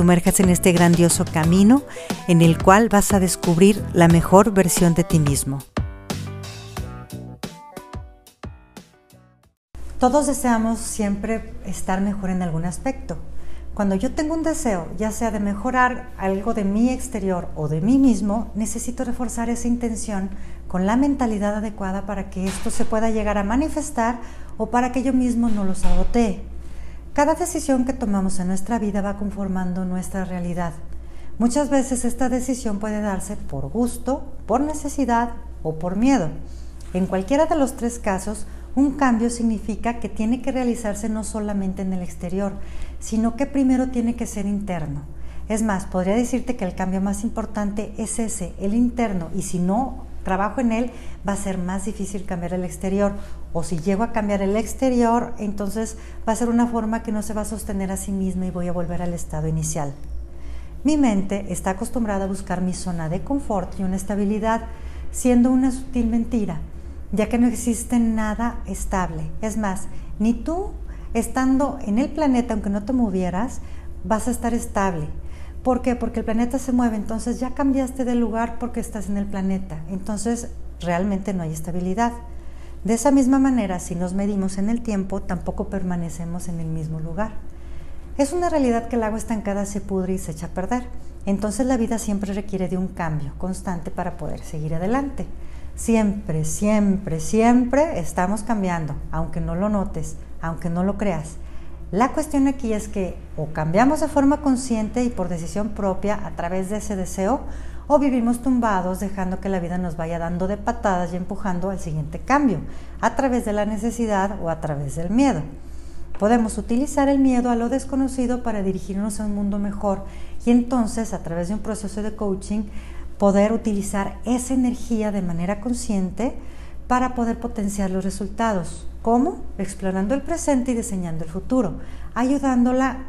sumerjas en este grandioso camino en el cual vas a descubrir la mejor versión de ti mismo. Todos deseamos siempre estar mejor en algún aspecto. Cuando yo tengo un deseo, ya sea de mejorar algo de mi exterior o de mí mismo, necesito reforzar esa intención con la mentalidad adecuada para que esto se pueda llegar a manifestar o para que yo mismo no lo sabotee. Cada decisión que tomamos en nuestra vida va conformando nuestra realidad. Muchas veces esta decisión puede darse por gusto, por necesidad o por miedo. En cualquiera de los tres casos, un cambio significa que tiene que realizarse no solamente en el exterior, sino que primero tiene que ser interno. Es más, podría decirte que el cambio más importante es ese, el interno, y si no trabajo en él, va a ser más difícil cambiar el exterior. O si llego a cambiar el exterior, entonces va a ser una forma que no se va a sostener a sí misma y voy a volver al estado inicial. Mi mente está acostumbrada a buscar mi zona de confort y una estabilidad, siendo una sutil mentira, ya que no existe nada estable. Es más, ni tú, estando en el planeta, aunque no te movieras, vas a estar estable ¿Por qué? Porque el planeta se mueve, entonces ya cambiaste de lugar porque estás en el planeta, entonces realmente no hay estabilidad. De esa misma manera, si nos medimos en el tiempo, tampoco permanecemos en el mismo lugar. Es una realidad que el agua estancada se pudre y se echa a perder. Entonces la vida siempre requiere de un cambio constante para poder seguir adelante. Siempre, siempre, siempre estamos cambiando, aunque no lo notes, aunque no lo creas. La cuestión aquí es que o cambiamos de forma consciente y por decisión propia a través de ese deseo, o vivimos tumbados dejando que la vida nos vaya dando de patadas y empujando al siguiente cambio, a través de la necesidad o a través del miedo. Podemos utilizar el miedo a lo desconocido para dirigirnos a un mundo mejor y entonces a través de un proceso de coaching poder utilizar esa energía de manera consciente para poder potenciar los resultados. ¿Cómo? Explorando el presente y diseñando el futuro, ayudándola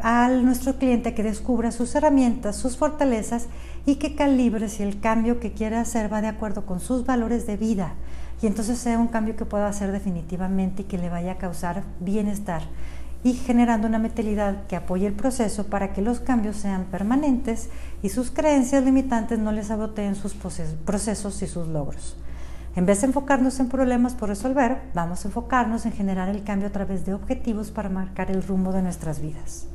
a nuestro cliente que descubra sus herramientas, sus fortalezas y que calibre si el cambio que quiere hacer va de acuerdo con sus valores de vida y entonces sea un cambio que pueda hacer definitivamente y que le vaya a causar bienestar y generando una mentalidad que apoye el proceso para que los cambios sean permanentes y sus creencias limitantes no les saboteen sus procesos y sus logros. En vez de enfocarnos en problemas por resolver, vamos a enfocarnos en generar el cambio a través de objetivos para marcar el rumbo de nuestras vidas.